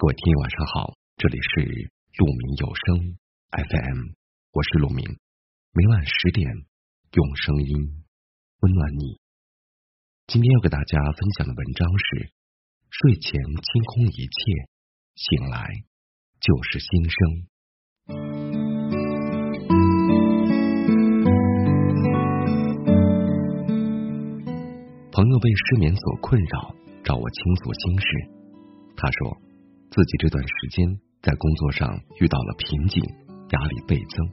各位听友晚上好，这里是鹿鸣有声 FM，我是鹿鸣，每晚十点用声音温暖你。今天要给大家分享的文章是：睡前清空一切，醒来就是新生。朋友被失眠所困扰，找我倾诉心事。他说。自己这段时间在工作上遇到了瓶颈，压力倍增。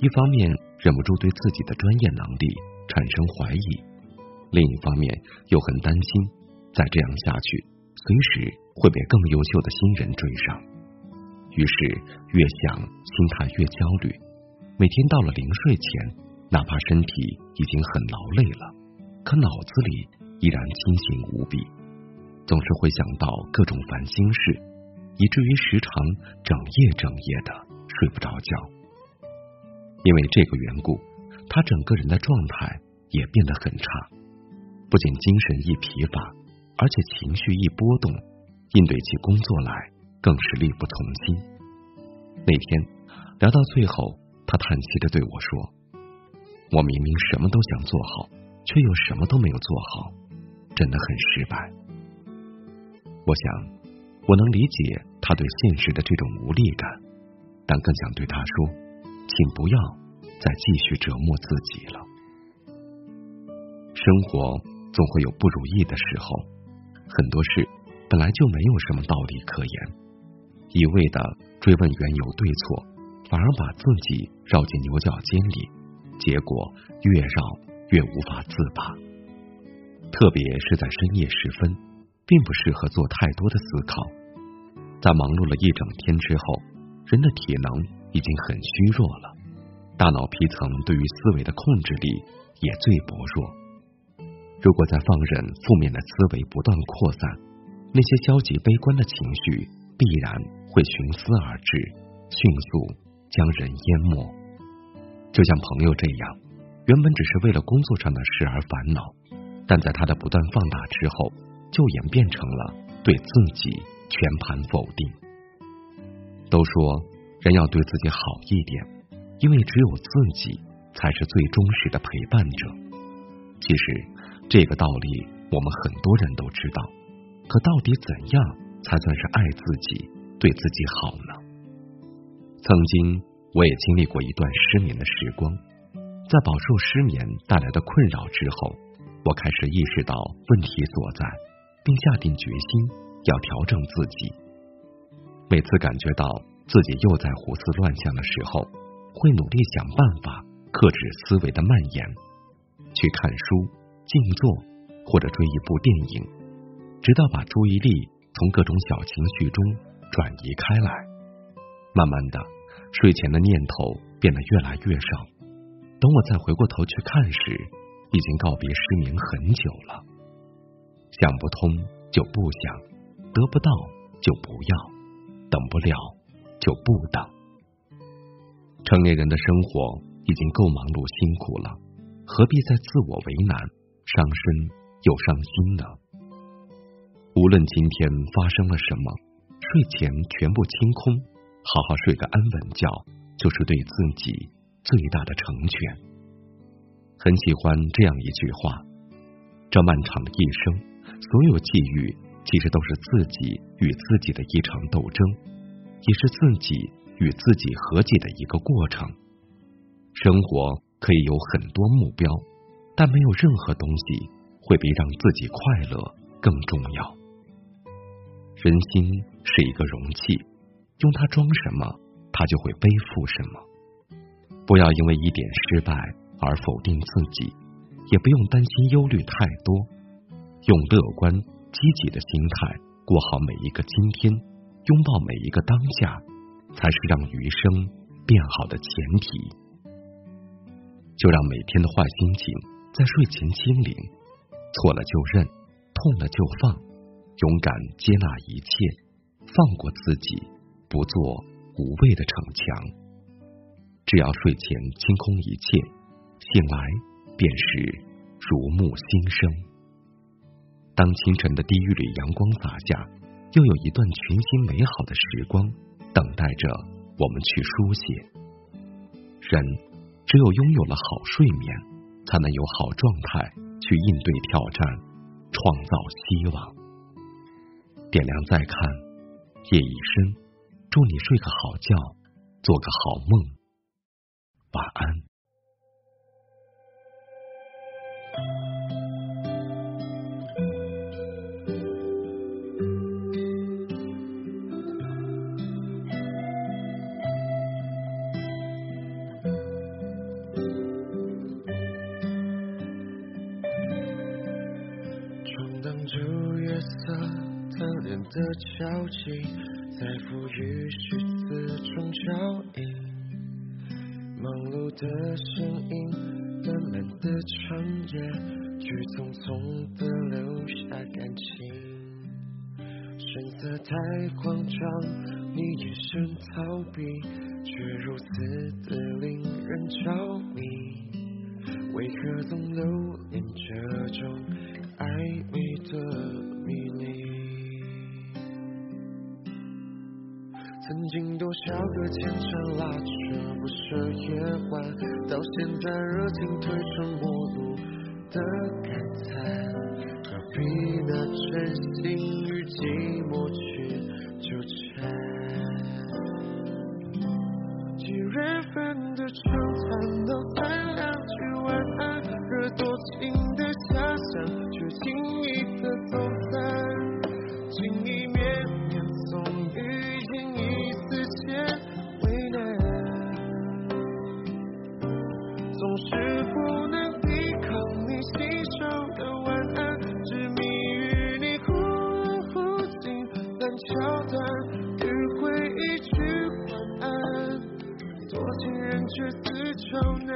一方面忍不住对自己的专业能力产生怀疑，另一方面又很担心，再这样下去，随时会被更优秀的新人追上。于是越想心态越焦虑，每天到了临睡前，哪怕身体已经很劳累了，可脑子里依然清醒无比，总是会想到各种烦心事。以至于时常整夜整夜的睡不着觉，因为这个缘故，他整个人的状态也变得很差，不仅精神一疲乏，而且情绪一波动，应对起工作来更是力不从心。那天聊到最后，他叹息的对我说：“我明明什么都想做好，却又什么都没有做好，真的很失败。”我想。我能理解他对现实的这种无力感，但更想对他说，请不要再继续折磨自己了。生活总会有不如意的时候，很多事本来就没有什么道理可言，一味的追问缘由对错，反而把自己绕进牛角尖里，结果越绕越无法自拔。特别是在深夜时分，并不适合做太多的思考。在忙碌了一整天之后，人的体能已经很虚弱了，大脑皮层对于思维的控制力也最薄弱。如果再放任负面的思维不断扩散，那些消极悲观的情绪必然会寻思而至，迅速将人淹没。就像朋友这样，原本只是为了工作上的事而烦恼，但在他的不断放大之后，就演变成了对自己。全盘否定。都说人要对自己好一点，因为只有自己才是最忠实的陪伴者。其实这个道理我们很多人都知道，可到底怎样才算是爱自己、对自己好呢？曾经我也经历过一段失眠的时光，在饱受失眠带来的困扰之后，我开始意识到问题所在，并下定决心。要调整自己。每次感觉到自己又在胡思乱想的时候，会努力想办法克制思维的蔓延，去看书、静坐或者追一部电影，直到把注意力从各种小情绪中转移开来。慢慢的，睡前的念头变得越来越少。等我再回过头去看时，已经告别失眠很久了。想不通就不想。得不到就不要，等不了就不等。成年人的生活已经够忙碌辛苦了，何必再自我为难、伤身又伤心呢？无论今天发生了什么，睡前全部清空，好好睡个安稳觉，就是对自己最大的成全。很喜欢这样一句话：这漫长的一生，所有际遇。其实都是自己与自己的一场斗争，也是自己与自己和解的一个过程。生活可以有很多目标，但没有任何东西会比让自己快乐更重要。人心是一个容器，用它装什么，它就会背负什么。不要因为一点失败而否定自己，也不用担心忧虑太多，用乐观。积极的心态，过好每一个今天，拥抱每一个当下，才是让余生变好的前提。就让每天的坏心情在睡前清零，错了就认，痛了就放，勇敢接纳一切，放过自己，不做无谓的逞强。只要睡前清空一切，醒来便是如沐新生。当清晨的第一缕阳光洒下，又有一段全新美好的时光等待着我们去书写。人只有拥有了好睡眠，才能有好状态去应对挑战，创造希望。点亮再看，夜已深，祝你睡个好觉，做个好梦，晚安。的交集，在赋予诗词中交映，忙碌的身影，短漫的长夜，却匆匆的留下感情。声色太慌张，你眼神逃避，却如此的令人着迷。为何总留恋这种暧个牵肠拉扯不舍夜晚，到现在热情褪成陌路的感叹，何必拿真心与寂寞去纠缠？几月份的长谈都三两句晚安，惹多情桥段迂回一句晚安，多情人却自找难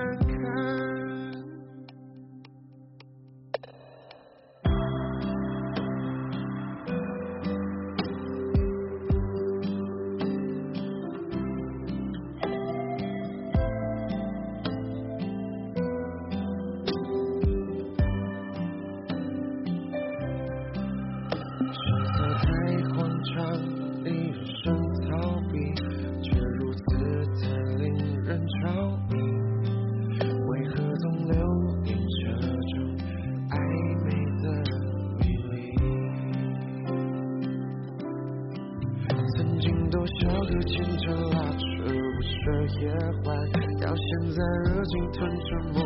夜晚，到现在热情吞成陌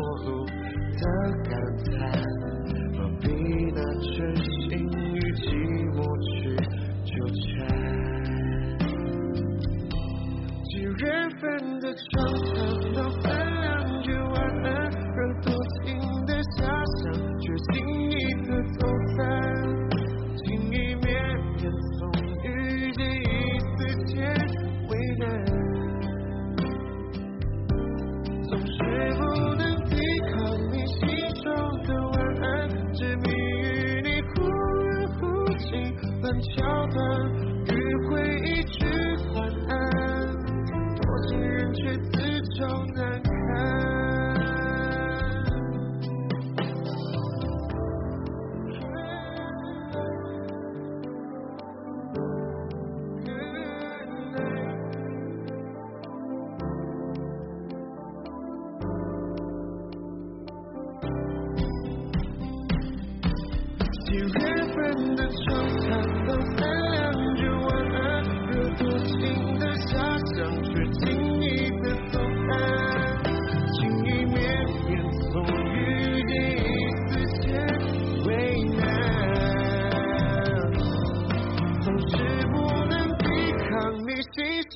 找难堪。几月份的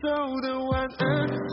信手的晚安，